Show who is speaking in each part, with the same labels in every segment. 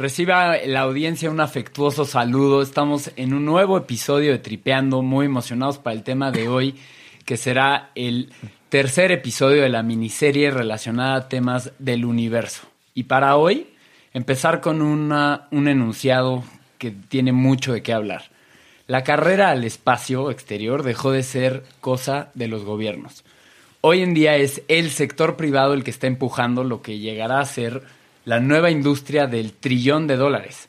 Speaker 1: Reciba la audiencia un afectuoso saludo. Estamos en un nuevo episodio de Tripeando, muy emocionados para el tema de hoy, que será el tercer episodio de la miniserie relacionada a temas del universo. Y para hoy, empezar con una, un enunciado que tiene mucho de qué hablar. La carrera al espacio exterior dejó de ser cosa de los gobiernos. Hoy en día es el sector privado el que está empujando lo que llegará a ser la nueva industria del trillón de dólares.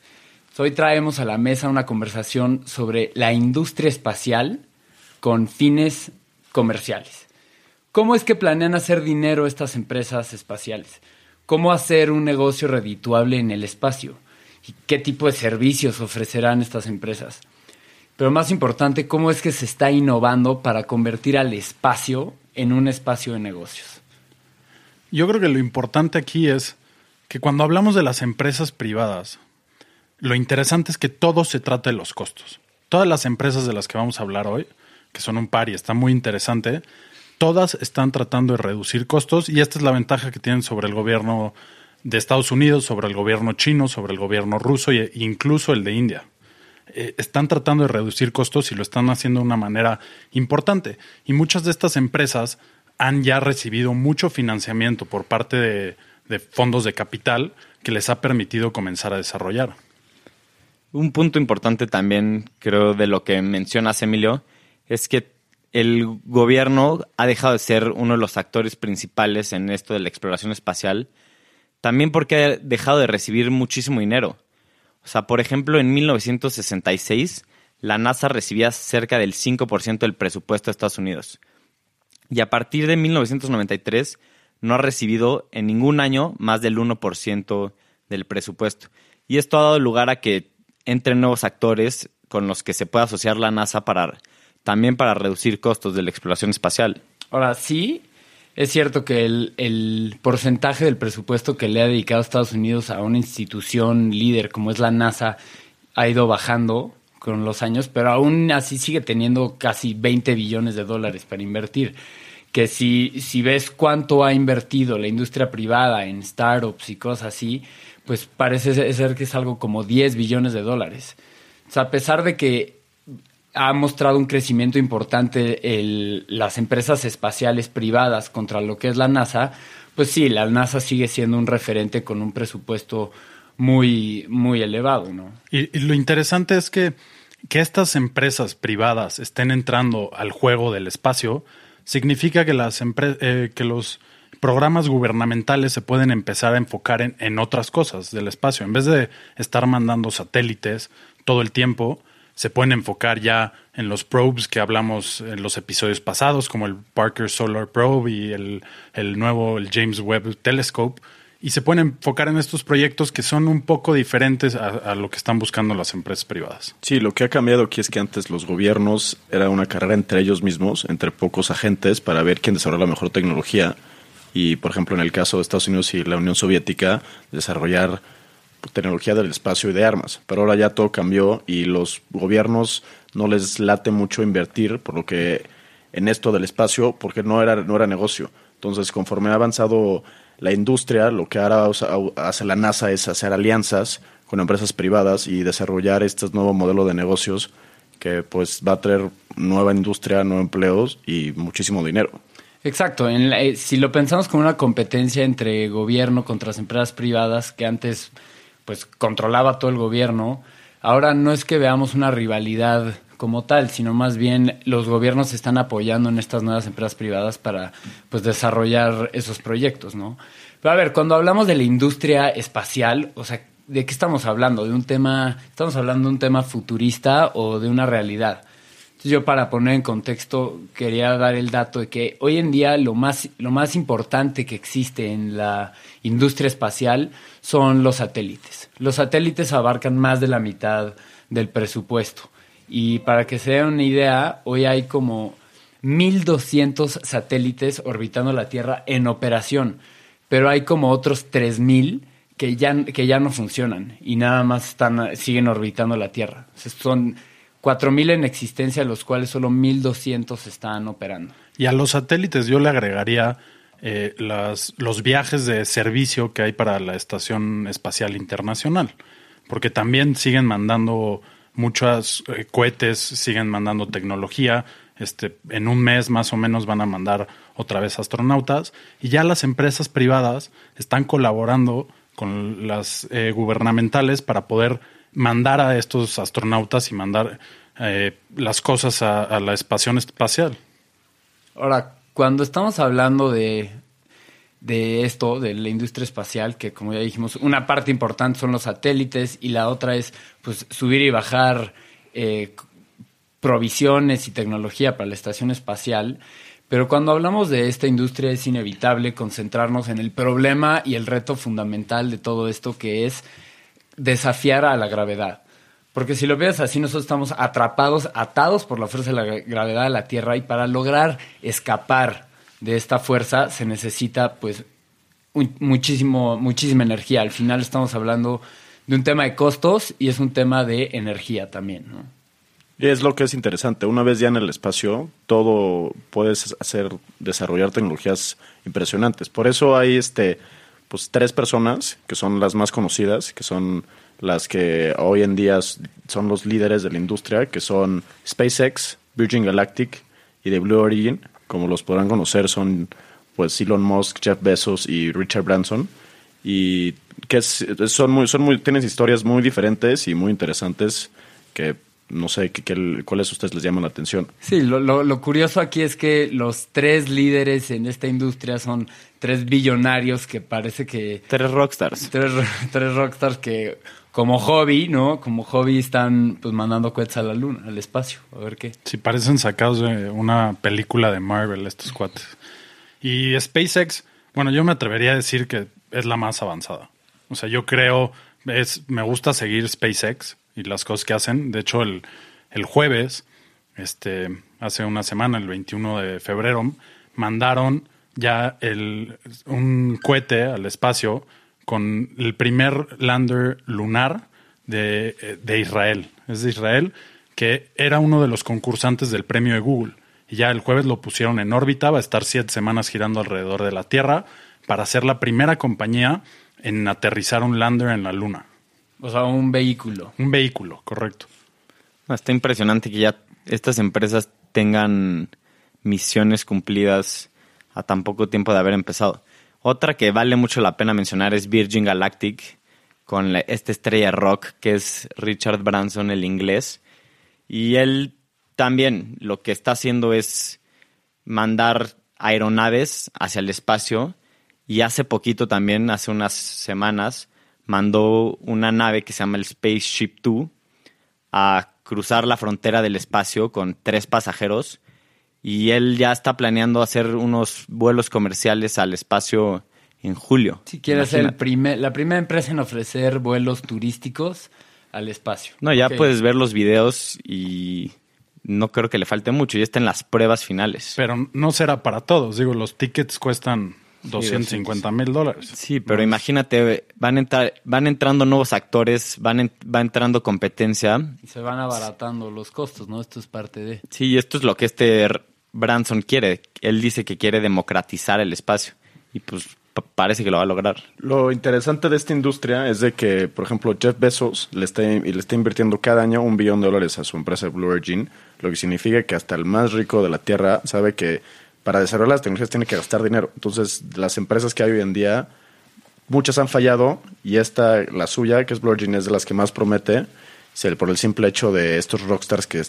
Speaker 1: Hoy traemos a la mesa una conversación sobre la industria espacial con fines comerciales. ¿Cómo es que planean hacer dinero estas empresas espaciales? ¿Cómo hacer un negocio redituable en el espacio? ¿Y qué tipo de servicios ofrecerán estas empresas? Pero más importante, ¿cómo es que se está innovando para convertir al espacio en un espacio de negocios?
Speaker 2: Yo creo que lo importante aquí es que cuando hablamos de las empresas privadas, lo interesante es que todo se trata de los costos. Todas las empresas de las que vamos a hablar hoy, que son un par y está muy interesante, todas están tratando de reducir costos y esta es la ventaja que tienen sobre el gobierno de Estados Unidos, sobre el gobierno chino, sobre el gobierno ruso e incluso el de India. Eh, están tratando de reducir costos y lo están haciendo de una manera importante. Y muchas de estas empresas han ya recibido mucho financiamiento por parte de, de fondos de capital que les ha permitido comenzar a desarrollar.
Speaker 3: Un punto importante también, creo, de lo que mencionas, Emilio, es que el gobierno ha dejado de ser uno de los actores principales en esto de la exploración espacial, también porque ha dejado de recibir muchísimo dinero. O sea, por ejemplo, en 1966 la NASA recibía cerca del 5% del presupuesto de Estados Unidos. Y a partir de 1993 no ha recibido en ningún año más del 1% del presupuesto. Y esto ha dado lugar a que entren nuevos actores con los que se pueda asociar la NASA para también para reducir costos de la exploración espacial.
Speaker 1: Ahora, sí, es cierto que el, el, porcentaje del presupuesto que le ha dedicado Estados Unidos a una institución líder como es la NASA ha ido bajando con los años, pero aún así sigue teniendo casi 20 billones de dólares para invertir. Que si, si ves cuánto ha invertido la industria privada en startups y cosas así, pues parece ser que es algo como 10 billones de dólares. O sea, a pesar de que ha mostrado un crecimiento importante las empresas espaciales privadas contra lo que es la NASA, pues sí, la NASA sigue siendo un referente con un presupuesto muy, muy elevado, ¿no?
Speaker 2: Y, y lo interesante es que, que estas empresas privadas estén entrando al juego del espacio, significa que, las eh, que los programas gubernamentales se pueden empezar a enfocar en, en otras cosas del espacio. En vez de estar mandando satélites todo el tiempo, se pueden enfocar ya en los probes que hablamos en los episodios pasados, como el Parker Solar Probe y el, el nuevo el James Webb Telescope, y se pueden enfocar en estos proyectos que son un poco diferentes a, lo que están buscando las empresas privadas.
Speaker 4: Sí, lo que ha cambiado aquí es que antes los gobiernos era una carrera entre ellos mismos, entre pocos agentes, para ver quién desarrolla la mejor tecnología. Y, por ejemplo, en el caso de Estados Unidos y la Unión Soviética, desarrollar tecnología del espacio y de armas. Pero ahora ya todo cambió y los gobiernos no les late mucho invertir, por lo que en esto del espacio, porque no era, no era negocio. Entonces, conforme ha avanzado la industria, lo que ahora hace la NASA es hacer alianzas con empresas privadas y desarrollar este nuevo modelo de negocios que pues va a traer nueva industria, nuevos empleos y muchísimo dinero.
Speaker 1: Exacto, en la, eh, si lo pensamos como una competencia entre gobierno contra las empresas privadas que antes pues controlaba todo el gobierno, ahora no es que veamos una rivalidad como tal, sino más bien los gobiernos están apoyando en estas nuevas empresas privadas para pues desarrollar esos proyectos, ¿no? Pero a ver, cuando hablamos de la industria espacial, o sea, ¿de qué estamos hablando? ¿De un tema, estamos hablando de un tema futurista o de una realidad? Yo para poner en contexto quería dar el dato de que hoy en día lo más, lo más importante que existe en la industria espacial son los satélites. Los satélites abarcan más de la mitad del presupuesto. Y para que se den una idea, hoy hay como 1.200 satélites orbitando la Tierra en operación, pero hay como otros 3.000 que ya, que ya no funcionan y nada más están, siguen orbitando la Tierra. O sea, son 4.000 en existencia, los cuales solo 1.200 están operando.
Speaker 2: Y a los satélites yo le agregaría eh, los viajes de servicio que hay para la Estación Espacial Internacional, porque también siguen mandando muchos eh, cohetes, siguen mandando tecnología. Este, en un mes más o menos van a mandar otra vez astronautas y ya las empresas privadas están colaborando con las eh, gubernamentales para poder mandar a estos astronautas y mandar eh, las cosas a, a la estación espacial.
Speaker 1: Ahora, cuando estamos hablando de, de esto, de la industria espacial, que como ya dijimos, una parte importante son los satélites y la otra es pues subir y bajar eh, provisiones y tecnología para la estación espacial. Pero cuando hablamos de esta industria es inevitable concentrarnos en el problema y el reto fundamental de todo esto que es desafiar a la gravedad. Porque si lo ves así, nosotros estamos atrapados, atados por la fuerza de la gravedad de la Tierra y para lograr escapar de esta fuerza se necesita pues muchísimo, muchísima energía. Al final estamos hablando de un tema de costos y es un tema de energía también.
Speaker 4: Y es lo que es interesante. Una vez ya en el espacio, todo puedes hacer, desarrollar tecnologías impresionantes. Por eso hay este, pues tres personas que son las más conocidas, que son las que hoy en día son los líderes de la industria, que son SpaceX, Virgin Galactic y The Blue Origin. Como los podrán conocer, son pues Elon Musk, Jeff Bezos y Richard Branson. Y que es- son muy, son muy, tienen historias muy diferentes y muy interesantes que no sé qué, qué- cuáles a ustedes les llaman la atención.
Speaker 1: Sí, lo, lo- lo curioso aquí es que los tres líderes en esta industria son tres billonarios que parece que...
Speaker 3: Tres rockstars.
Speaker 1: Tres, tres rockstars que como hobby, ¿no? Como hobby están pues mandando cohetes a la luna, al espacio, a ver qué.
Speaker 2: Si parecen sacados de una película de Marvel estos cuates. Y SpaceX, bueno, yo me atrevería a decir que es la más avanzada. O sea, yo creo, es, me gusta seguir SpaceX y las cosas que hacen. De hecho, el, el jueves, este, hace una semana, el 21 de febrero, mandaron ya el, un cohete al espacio con el primer lander lunar de, de Israel. Es de Israel, que era uno de los concursantes del premio de Google. Y ya el jueves lo pusieron en órbita, va a estar siete semanas girando alrededor de la Tierra para ser la primera compañía en aterrizar un lander en la Luna.
Speaker 1: O sea, un vehículo.
Speaker 2: Un vehículo, correcto.
Speaker 3: Está impresionante que ya estas empresas tengan misiones cumplidas a tan poco tiempo de haber empezado. Otra que vale mucho la pena mencionar es Virgin Galactic, con la- esta estrella rock que es Richard Branson, el inglés. Y él también lo que está haciendo es mandar aeronaves hacia el espacio. Y hace poquito también, hace unas semanas, mandó una nave que se llama el Spaceship 2 a cruzar la frontera del espacio con tres pasajeros y él ya está planeando hacer unos vuelos comerciales al espacio en julio.
Speaker 1: Si quieres ser el
Speaker 3: Imagina-
Speaker 1: primer, la primera empresa en ofrecer vuelos turísticos al espacio.
Speaker 3: No, ya puedes ver los videos y no creo que le falte mucho, ya está en las pruebas finales.
Speaker 2: Pero no será para todos. Digo, los tickets cuestan 250 mil dólares.
Speaker 3: Sí, pero imagínate, van, a entrar, van entrando nuevos actores, van en- va entrando competencia.
Speaker 1: Y se van abaratando los costos, ¿no? Esto es parte de...
Speaker 3: Sí, y esto es lo que este Branson quiere. Él dice que quiere democratizar el espacio y pues pa- parece que lo va a lograr.
Speaker 4: Lo interesante de esta industria es de que, por ejemplo, Jeff Bezos le está, le está invirtiendo cada año un billón de dólares a su empresa Blue Origin, lo que significa que hasta el más rico de la Tierra sabe que para desarrollar las tecnologías tiene que gastar dinero. Entonces, las empresas que hay hoy en día, muchas han fallado y esta, la suya, que es Blue Origin, es de las que más promete, por el simple hecho de estos rockstars que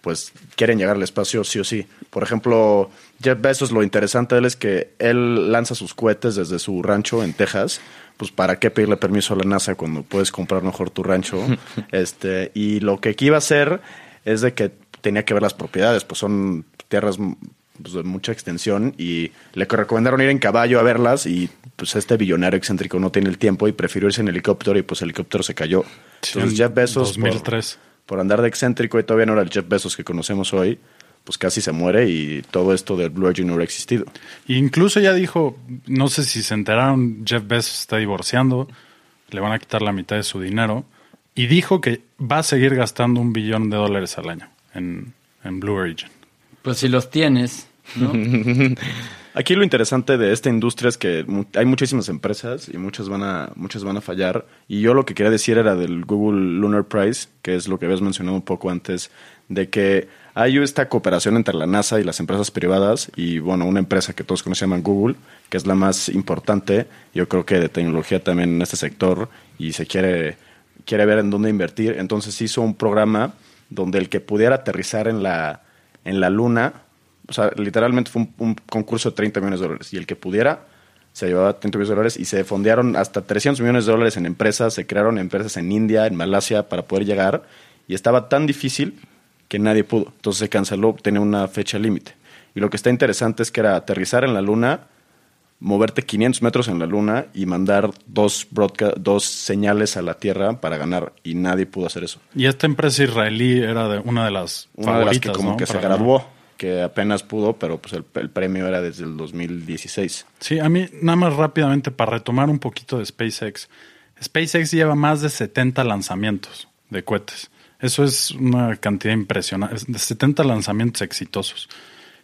Speaker 4: pues quieren llegar al espacio sí o sí. Por ejemplo, Jeff Bezos, lo interesante de él es que él lanza sus cohetes desde su rancho en Texas. Pues para qué pedirle permiso a la NASA cuando puedes comprar mejor tu rancho. este Y lo que aquí iba a hacer es de que tenía que ver las propiedades, pues son tierras pues, de mucha extensión y le recomendaron ir en caballo a verlas y pues este billonario excéntrico no tiene el tiempo y prefirió irse en helicóptero y pues el helicóptero se cayó. Entonces
Speaker 2: en
Speaker 4: Jeff Bezos por-
Speaker 2: 2003.
Speaker 4: Por, andar de excéntrico y todavía no era el Jeff Bezos que conocemos hoy, pues casi se muere y todo esto del Blue Origin no hubiera existido.
Speaker 2: E incluso ya dijo, no sé si se enteraron, Jeff Bezos está divorciando, le van a quitar la mitad de su dinero. Y dijo que va a seguir gastando un billón de dólares al año en, en Blue Origin.
Speaker 1: Pues si los tienes, ¿no?
Speaker 4: Aquí lo interesante de esta industria es que hay muchísimas empresas y muchas van a muchas van a fallar. Y yo lo que quería decir era del Google Lunar Prize, que es lo que habías mencionado un poco antes, de que hay esta cooperación entre la NASA y las empresas privadas y bueno, una empresa que todos conocen llaman Google, que es la más importante, yo creo que de tecnología también en este sector y se quiere quiere ver en dónde invertir. Entonces hizo un programa donde el que pudiera aterrizar en la en la luna o sea, literalmente fue un, un concurso de 30 millones de dólares. Y el que pudiera se llevaba 30 millones de dólares y se fondearon hasta 300 millones de dólares en empresas. Se crearon empresas en India, en Malasia para poder llegar. Y estaba tan difícil que nadie pudo. Entonces se canceló, tenía una fecha límite. Y lo que está interesante es que era aterrizar en la luna, moverte 500 metros en la luna y mandar dos, dos señales a la Tierra para ganar. Y nadie pudo hacer eso.
Speaker 2: Y esta empresa israelí era de una de las
Speaker 4: Una de las que
Speaker 2: favoritas,
Speaker 4: como
Speaker 2: ¿no?
Speaker 4: que se
Speaker 2: ganar.
Speaker 4: graduó, que apenas pudo, pero pues el, premio era desde el 2016.
Speaker 2: Sí, a mí nada más rápidamente para retomar un poquito de SpaceX. SpaceX lleva más de 70 lanzamientos de cohetes. Eso es una cantidad impresionante, es de 70 lanzamientos exitosos.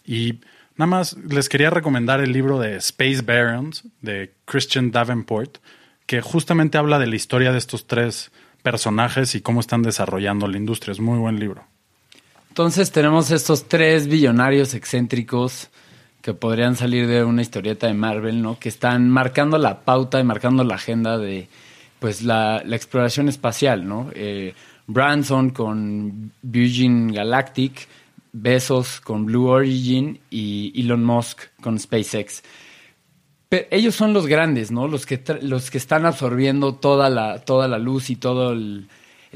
Speaker 2: Y nada más les quería recomendar el libro de Space Barons de Christian Davenport, que justamente habla de la historia de estos tres personajes y cómo están desarrollando la industria. Es muy buen libro.
Speaker 1: Entonces tenemos estos tres billonarios excéntricos que podrían salir de una historieta de Marvel, ¿no? Que están marcando la pauta y marcando la agenda de pues la, exploración espacial, ¿no? Eh, Branson con Virgin Galactic, Bezos con Blue Origin y Elon Musk con SpaceX. Pero ellos son los grandes, ¿no? Los que, los que están absorbiendo toda la, toda la luz y toda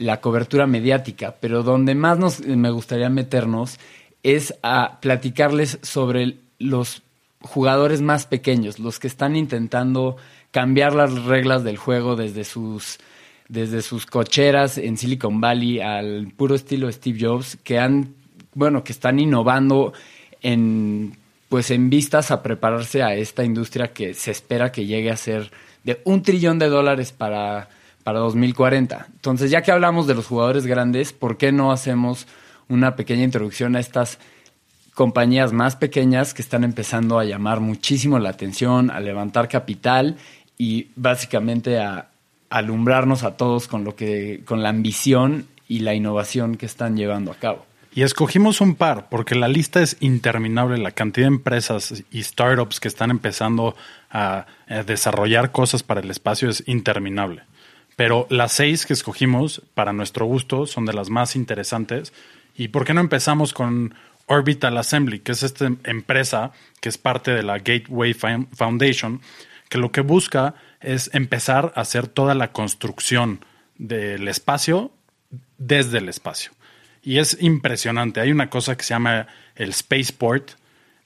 Speaker 1: la cobertura mediática. Pero donde más nos, me gustaría meternos es a platicarles sobre los jugadores más pequeños, los que están intentando cambiar las reglas del juego desde sus, desde sus cocheras en Silicon Valley al puro estilo Steve Jobs, que han, bueno, que están innovando en pues en vistas a prepararse a esta industria que se espera que llegue a ser de un trillón de dólares para, para 2040. Entonces, ya que hablamos de los jugadores grandes, ¿por qué no hacemos una pequeña introducción a estas compañías más pequeñas que están empezando a llamar muchísimo la atención, a levantar capital y básicamente a alumbrarnos a todos con lo que, con la ambición y la innovación que están llevando a cabo?
Speaker 2: Y escogimos un par, porque la lista es interminable, la cantidad de empresas y startups que están empezando a, desarrollar cosas para el espacio es interminable. Pero las seis que escogimos, para nuestro gusto, son de las más interesantes. ¿Y por qué no empezamos con Orbital Assembly, que es esta empresa que es parte de la Gateway Foun- Foundation, que lo que busca es empezar a hacer toda la construcción del espacio desde el espacio. Y es impresionante. Hay una cosa que se llama el Spaceport,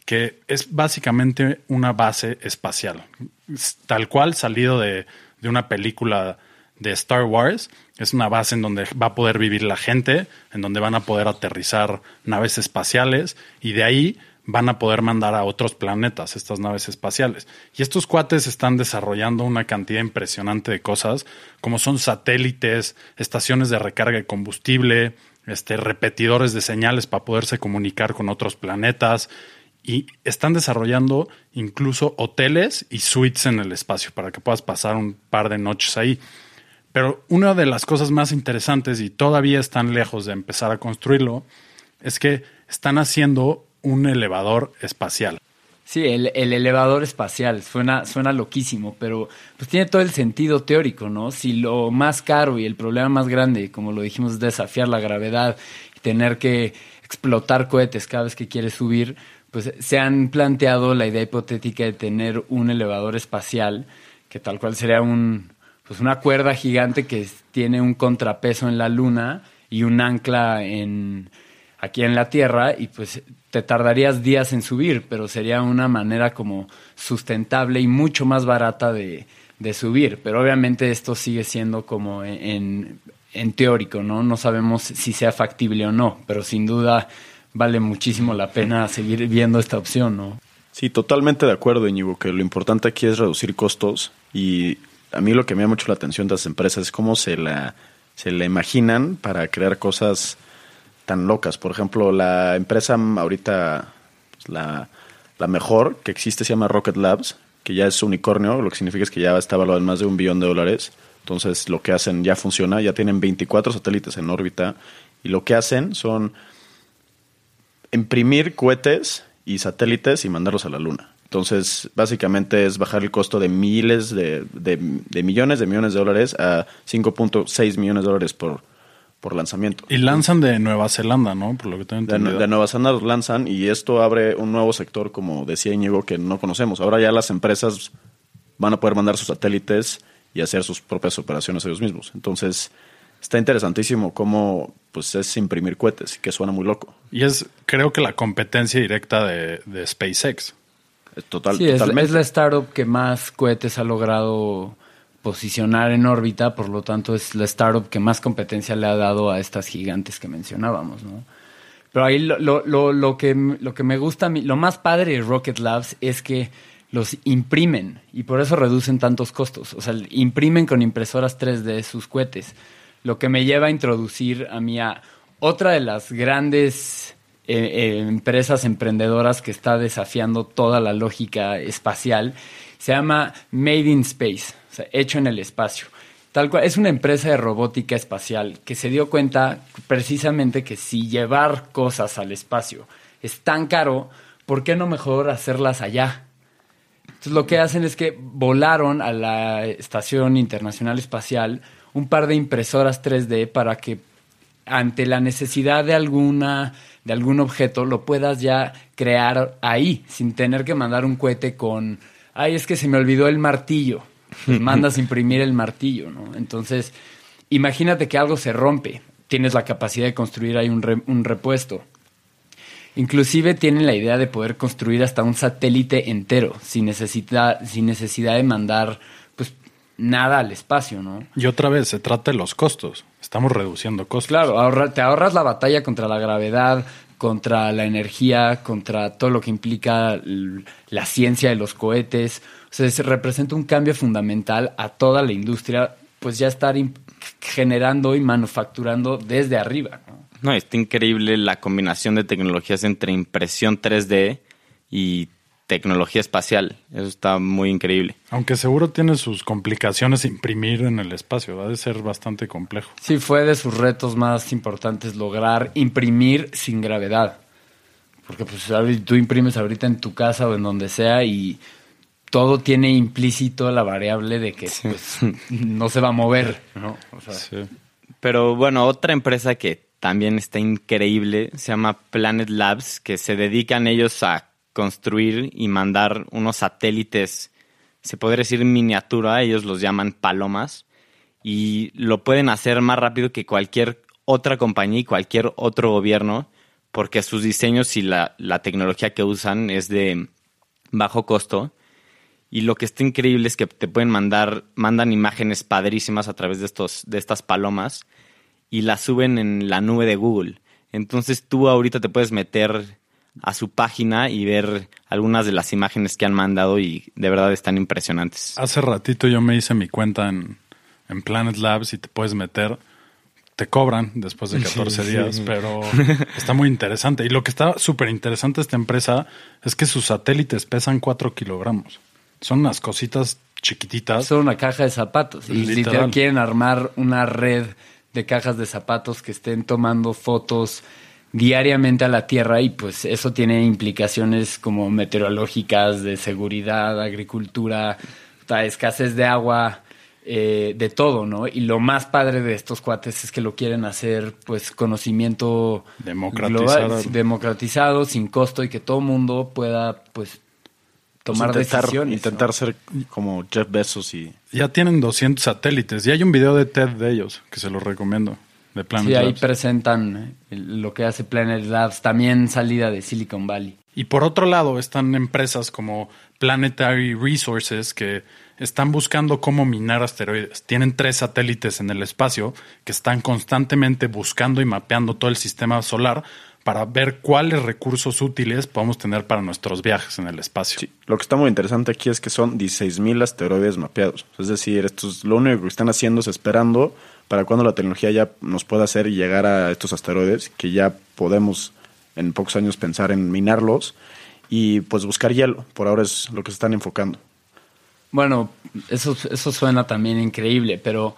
Speaker 2: que es básicamente una base espacial. Es Tal cual salido de, de una película de Star Wars. Es una base en donde va a poder vivir la gente, en donde van a poder aterrizar naves espaciales y de ahí van a poder mandar a otros planetas estas naves espaciales. Y estos cuates están desarrollando una cantidad impresionante de cosas, como son satélites, estaciones de recarga de combustible, este, repetidores de señales para poderse comunicar con otros planetas. Y están desarrollando incluso hoteles y suites en el espacio para que puedas pasar un par de noches ahí. Pero una de las cosas más interesantes, y todavía están lejos de empezar a construirlo, es que están haciendo un elevador espacial.
Speaker 1: Sí, el, el elevador espacial suena, suena loquísimo, pero pues tiene todo el sentido teórico, ¿no? Si lo más caro y el problema más grande, como lo dijimos, es desafiar la gravedad y tener que explotar cohetes cada vez que quieres subir, pues se han planteado la idea hipotética de tener un elevador espacial, que tal cual sería un, pues una cuerda gigante que tiene un contrapeso en la luna y un ancla en aquí en la Tierra y pues te tardarías días en subir, pero sería una manera como sustentable y mucho más barata de, de subir. Pero obviamente esto sigue siendo como en, en teórico, ¿no? No sabemos si sea factible o no, pero sin duda vale muchísimo la pena seguir viendo esta opción, ¿no?
Speaker 4: Sí, totalmente de acuerdo, Íñigo, que lo importante aquí es reducir costos y a mí lo que me llama mucho la atención de las empresas es cómo se la, se la imaginan para crear cosas tan locas. Por ejemplo, la empresa ahorita, pues, la, la mejor que existe se llama Rocket Labs, que ya es unicornio, lo que significa es que ya está valuado en más de un billón de dólares. Entonces, lo que hacen ya funciona, ya tienen 24 satélites en órbita y lo que hacen son imprimir cohetes y satélites y mandarlos a la Luna. Entonces, básicamente es bajar el costo de miles de, de, de millones de millones de dólares a 5.6 millones de dólares por, por lanzamiento.
Speaker 2: Y lanzan de Nueva Zelanda, ¿no? Por lo que tengo
Speaker 4: De,
Speaker 2: entendido.
Speaker 4: de Nueva Zelanda los lanzan y esto abre un nuevo sector, como decía Íñigo, que no conocemos. Ahora ya las empresas van a poder mandar sus satélites y hacer sus propias operaciones ellos mismos. Entonces, está interesantísimo cómo pues es imprimir cohetes, que suena muy loco.
Speaker 2: Y es, creo que la competencia directa de, de SpaceX.
Speaker 4: Total,
Speaker 1: sí, es,
Speaker 4: totalmente.
Speaker 1: es la startup que más cohetes ha logrado posicionar en órbita, por lo tanto es la startup que más competencia le ha dado a estas gigantes que mencionábamos, ¿no? Pero ahí lo, lo, lo, lo que, lo que me gusta, lo más padre de Rocket Labs es que los imprimen y por eso reducen tantos costos. O sea, imprimen con impresoras 3D sus cohetes. Lo que me lleva a introducir a mí a otra de las grandes eh, eh, empresas emprendedoras que está desafiando toda la lógica espacial. Se llama Made in Space, o sea, hecho en el espacio. Tal cual, es una empresa de robótica espacial que se dio cuenta precisamente que si llevar cosas al espacio es tan caro, ¿por qué no mejor hacerlas allá? Entonces lo que hacen es que volaron a la Estación Internacional Espacial un par de impresoras 3D para que ante la necesidad de alguna de algún objeto lo puedas ya crear ahí sin tener que mandar un cohete con ay es que se me olvidó el martillo Pues mandas imprimir el martillo no entonces imagínate que algo se rompe tienes la capacidad de construir ahí un, re- un repuesto. Inclusive tienen la idea de poder construir hasta un satélite entero sin necesidad, sin necesidad de mandar nada al espacio, ¿no?
Speaker 2: Y otra vez, se trata de los costos. Estamos reduciendo costos.
Speaker 1: Claro, ahorra- te ahorras la batalla contra la gravedad, contra la energía, contra todo lo que implica la ciencia de los cohetes. O sea, se representa un cambio fundamental a toda la industria, pues ya estar generando y manufacturando desde arriba, ¿no?
Speaker 3: No, está increíble la combinación de tecnologías entre impresión 3D y tecnología espacial. Eso está muy increíble.
Speaker 2: Aunque seguro tiene sus complicaciones imprimir en el espacio. Ha de ser bastante complejo.
Speaker 1: Sí, fue de sus retos más importantes lograr imprimir sin gravedad. Porque pues tú imprimes ahorita en tu casa o en donde sea y todo tiene implícito la variable de que pues, no se va a mover, ¿no? O sea,
Speaker 3: Pero bueno, otra empresa que también está increíble se llama Planet Labs, que se dedican ellos a construir y mandar unos satélites, se podría decir miniatura, ellos los llaman palomas, y lo pueden hacer más rápido que cualquier otra compañía y cualquier otro gobierno, porque sus diseños y la, la tecnología que usan es de bajo costo. Y lo que está increíble es que te pueden mandar, mandan imágenes padrísimas a través de estos, de estas palomas y las suben en la nube de Google. Entonces tú ahorita te puedes meter a su página y ver algunas de las imágenes que han mandado y de verdad están impresionantes.
Speaker 2: Hace ratito yo me hice mi cuenta en, en Planet Labs y te puedes meter. Te cobran después de 14
Speaker 3: Sí,
Speaker 2: días,
Speaker 3: sí.
Speaker 2: pero está muy interesante. Y lo que está súper interesante de esta empresa es que sus satélites pesan 4 kilogramos. Son unas cositas chiquititas.
Speaker 1: son una caja de zapatos. Y
Speaker 2: Literal.
Speaker 1: literal quieren armar una red de cajas de zapatos que estén tomando fotos diariamente a la Tierra y pues eso tiene implicaciones como meteorológicas, de seguridad, agricultura, escasez de agua, eh, de todo, ¿no? Y lo más padre de estos cuates es que lo quieren hacer pues conocimiento
Speaker 2: Democratizado.
Speaker 1: global, democratizado, sin costo y que todo mundo pueda pues tomar
Speaker 4: Pues intentar,
Speaker 1: decisiones.
Speaker 4: Intentar ser como Jeff Bezos y...
Speaker 2: Ya tienen 200 satélites. Y hay un video de TED de ellos que se los recomiendo. De Planet
Speaker 1: Sí, ahí
Speaker 2: Labs.
Speaker 1: presentan eh, lo que hace Planet Labs, también salida de Silicon Valley.
Speaker 2: Y por otro lado están empresas como Planetary Resources que están buscando cómo minar asteroides. Tienen tres satélites en el espacio que están constantemente buscando y mapeando todo el sistema solar para ver cuáles recursos útiles podemos tener para nuestros viajes en el espacio.
Speaker 4: Sí, lo que está muy interesante aquí es que son 16.000 asteroides mapeados. Es decir, esto es lo único que están haciendo es esperando para cuando la tecnología ya nos pueda hacer llegar a estos asteroides, que ya podemos en pocos años pensar en minarlos y pues buscar hielo. Por ahora es lo que se están enfocando.
Speaker 1: Bueno, eso, eso suena también increíble, pero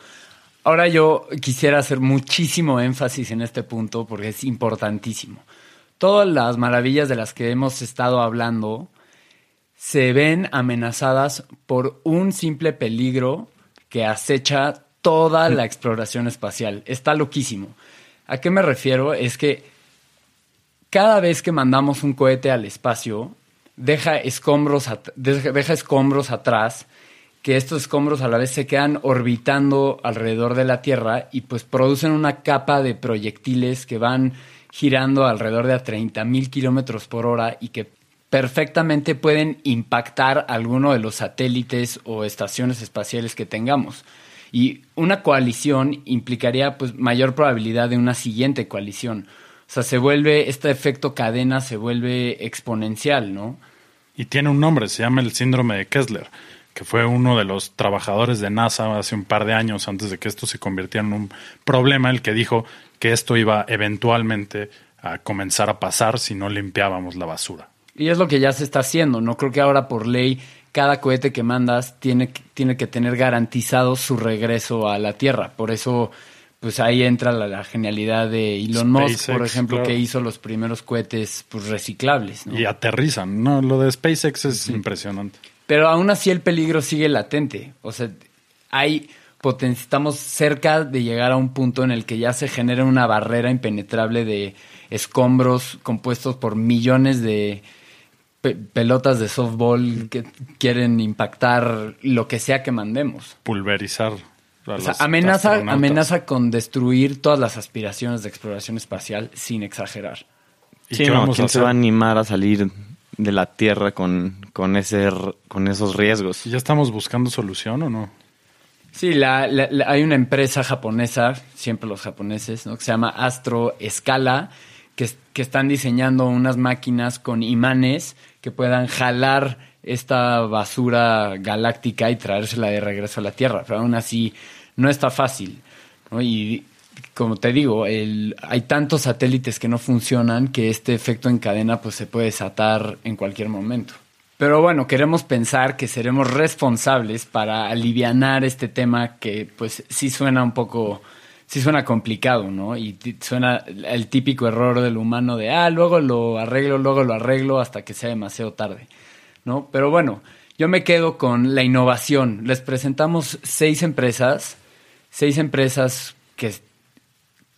Speaker 1: ahora yo quisiera hacer muchísimo énfasis en este punto porque es importantísimo. Todas las maravillas de las que hemos estado hablando se ven amenazadas por un simple peligro que acecha toda la exploración espacial. Está loquísimo. ¿A qué me refiero? Es que cada vez que mandamos un cohete al espacio, deja escombros, deja, escombros atrás, que estos escombros a la vez se quedan orbitando alrededor de la Tierra y pues producen una capa de proyectiles que van girando alrededor de a 30 mil kilómetros por hora y que perfectamente pueden impactar alguno de los satélites o estaciones espaciales que tengamos. Y una coalición implicaría pues mayor probabilidad de una siguiente coalición. O sea, se vuelve, este efecto cadena se vuelve exponencial, ¿no?
Speaker 2: Y tiene un nombre, se llama el síndrome de Kessler, que fue uno de los trabajadores de NASA hace un par de años antes de que esto se convirtiera en un problema, el que dijo que esto iba eventualmente a comenzar a pasar si no limpiábamos la basura.
Speaker 1: Y es lo que ya se está haciendo. No creo que ahora por ley cada cohete que mandas tiene, que- tiene que tener garantizado su regreso a la Tierra. Por eso, pues ahí entra la, la genialidad de Elon Musk, por ejemplo,
Speaker 2: claro.
Speaker 1: que hizo los primeros cohetes pues, reciclables. ¿no?
Speaker 2: Y aterrizan, ¿no? Lo de SpaceX es impresionante.
Speaker 1: Pero aún así el peligro sigue latente. O sea, hay estamos cerca de llegar a un punto en el que ya se genera una barrera impenetrable de escombros compuestos por millones de pe- pelotas de softball que quieren impactar lo que sea que mandemos.
Speaker 2: Pulverizar. a
Speaker 1: O sea, amenaza, amenaza con destruir todas las aspiraciones de exploración espacial sin exagerar.
Speaker 2: ¿Y
Speaker 3: Sí,
Speaker 2: qué
Speaker 3: no,
Speaker 2: vamos a
Speaker 3: ¿quién se va a animar a salir de la Tierra con, con, ese, con esos riesgos?
Speaker 2: ¿Ya estamos buscando solución o no?
Speaker 1: Sí, la- la- la- hay una empresa japonesa, siempre los japoneses, ¿no? que se llama Astro Scala, que, es- que están diseñando unas máquinas con imanes que puedan jalar esta basura galáctica y traérsela de regreso a la Tierra. Pero aún así no está fácil. Y como te digo, hay tantos satélites que no funcionan que este efecto en cadena pues, se puede desatar en cualquier momento. Pero bueno, queremos pensar que seremos responsables para alivianar este tema que pues sí suena un poco, sí suena complicado, ¿no? Y suena el típico error del humano de, ah, luego lo arreglo, luego lo arreglo hasta que sea demasiado tarde, ¿no? Pero bueno, yo me quedo con la innovación. Les presentamos seis empresas, seis empresas que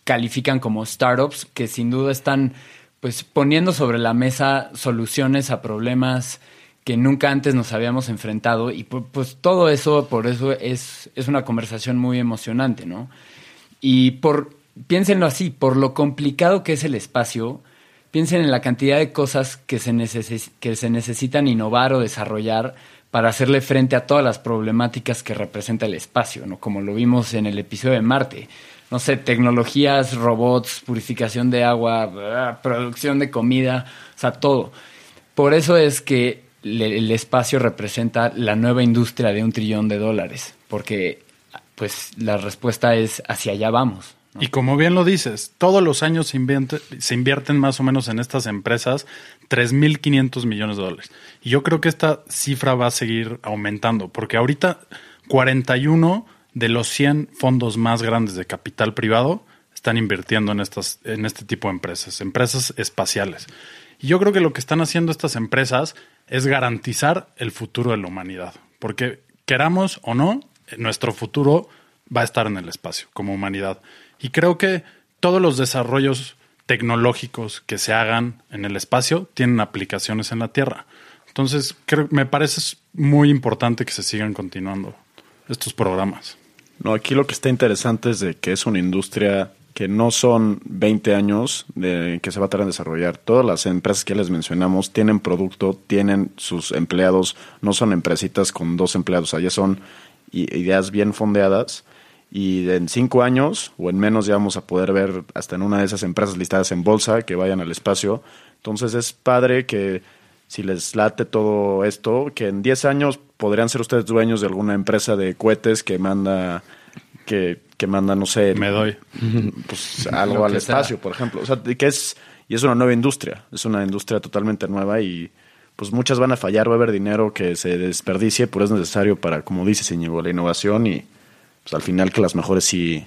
Speaker 1: califican como startups, que sin duda están pues poniendo sobre la mesa soluciones a problemas que nunca antes nos habíamos enfrentado y pu- pues todo eso, por eso es, es una conversación muy emocionante, ¿no? Y por, piénsenlo así, por lo complicado que es el espacio, piensen en la cantidad de cosas que se, que se necesitan innovar o desarrollar para hacerle frente a todas las problemáticas que representa el espacio, ¿no? Como lo vimos en el episodio de Marte. No sé, tecnologías, robots, purificación de agua, producción de comida, o sea, todo. Por eso es que el espacio representa la nueva industria de un trillón de dólares, porque pues la respuesta es hacia allá vamos.
Speaker 2: Y como bien lo dices, todos los años se, invierte- se invierten más o menos en estas empresas 3.500 millones de dólares. Y yo creo que esta cifra va a seguir aumentando, porque ahorita 41 de los 100 fondos más grandes de capital privado están invirtiendo en, estas, en este tipo de empresas, empresas espaciales. Y yo creo que lo que están haciendo estas empresas es garantizar el futuro de la humanidad, porque queramos o no, nuestro futuro va a estar en el espacio como humanidad. Y creo que todos los desarrollos tecnológicos que se hagan en el espacio tienen aplicaciones en la Tierra. Entonces, creo, me parece muy importante que se sigan continuando estos programas.
Speaker 4: No, aquí lo que está interesante es de que es una industria que no son 20 años de que se va a tardar en desarrollar. Todas las empresas que les mencionamos tienen producto, tienen sus empleados, no son empresitas con dos empleados, allá son ideas bien fondeadas y en cinco años o en menos ya vamos a poder ver hasta en una de esas empresas listadas en bolsa que vayan al espacio. Entonces es padre que si les late todo esto, que en 10 años podrían ser ustedes dueños de alguna empresa de cohetes que manda, que, que manda, no sé,
Speaker 2: Me doy.
Speaker 4: pues algo al
Speaker 1: sea.
Speaker 4: espacio, por ejemplo. O sea, que es, y es una nueva industria, es una industria totalmente nueva y pues muchas van a fallar, va a haber dinero que se desperdicie, pero es necesario para, como dices, Íñigo, la innovación y pues al final que las mejores sí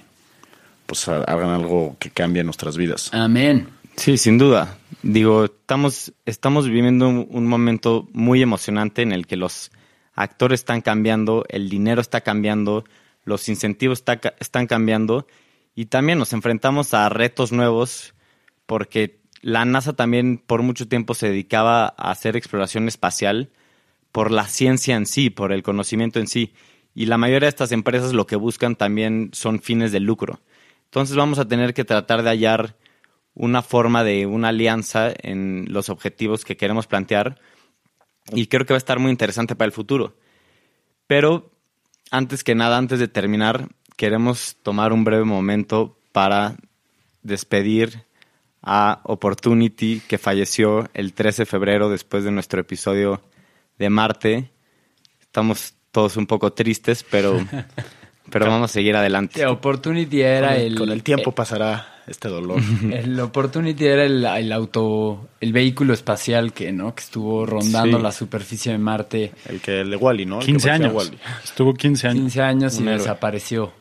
Speaker 4: pues ha- hagan algo que cambie nuestras vidas.
Speaker 1: Amén.
Speaker 3: Sí, sin duda. Digo, estamos, estamos viviendo un, un momento muy emocionante en el que los actores están cambiando, el dinero está cambiando, los incentivos está están cambiando y también nos enfrentamos a retos nuevos porque la NASA también por mucho tiempo se dedicaba a hacer exploración espacial por la ciencia en sí, por el conocimiento en sí. Y la mayoría de estas empresas lo que buscan también son fines de lucro. Entonces vamos a tener que tratar de hallar una forma de una alianza en los objetivos que queremos plantear y creo que va a estar muy interesante para el futuro. Pero antes que nada, antes de terminar, queremos tomar un breve momento para despedir a Opportunity que falleció el 13 de febrero después de nuestro episodio de Marte. Estamos todos un poco tristes, pero, pero vamos a seguir adelante.
Speaker 1: The Opportunity era
Speaker 4: con, el,
Speaker 1: el...
Speaker 4: con el tiempo pasará este dolor.
Speaker 1: El Opportunity era el, el auto, el vehículo espacial que, ¿no? Que estuvo rondando
Speaker 4: Sí.
Speaker 1: la superficie de Marte
Speaker 4: el que el de Wally, ¿no? El que
Speaker 2: 15
Speaker 4: parecía
Speaker 2: años.
Speaker 4: Wall-E.
Speaker 2: Estuvo 15 años.
Speaker 1: 15 años y desapareció.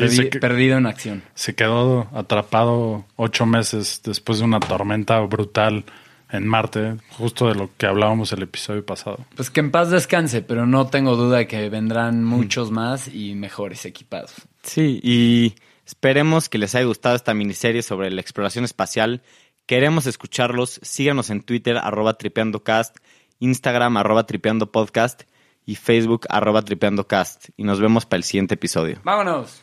Speaker 1: Perdi- Perdido en acción.
Speaker 2: Se quedó atrapado ocho meses después de una tormenta brutal en Marte, justo de lo que hablábamos el episodio pasado.
Speaker 1: Pues que en paz descanse, pero no tengo duda de que vendrán muchos más y mejores equipados.
Speaker 3: Sí, y esperemos que les haya gustado esta miniserie sobre la exploración espacial. Queremos escucharlos. Síganos en Twitter, arroba tripeandocast, Instagram, arroba tripeandopodcast y Facebook, arroba tripeandocast. Y nos vemos para el siguiente episodio.
Speaker 1: ¡Vámonos!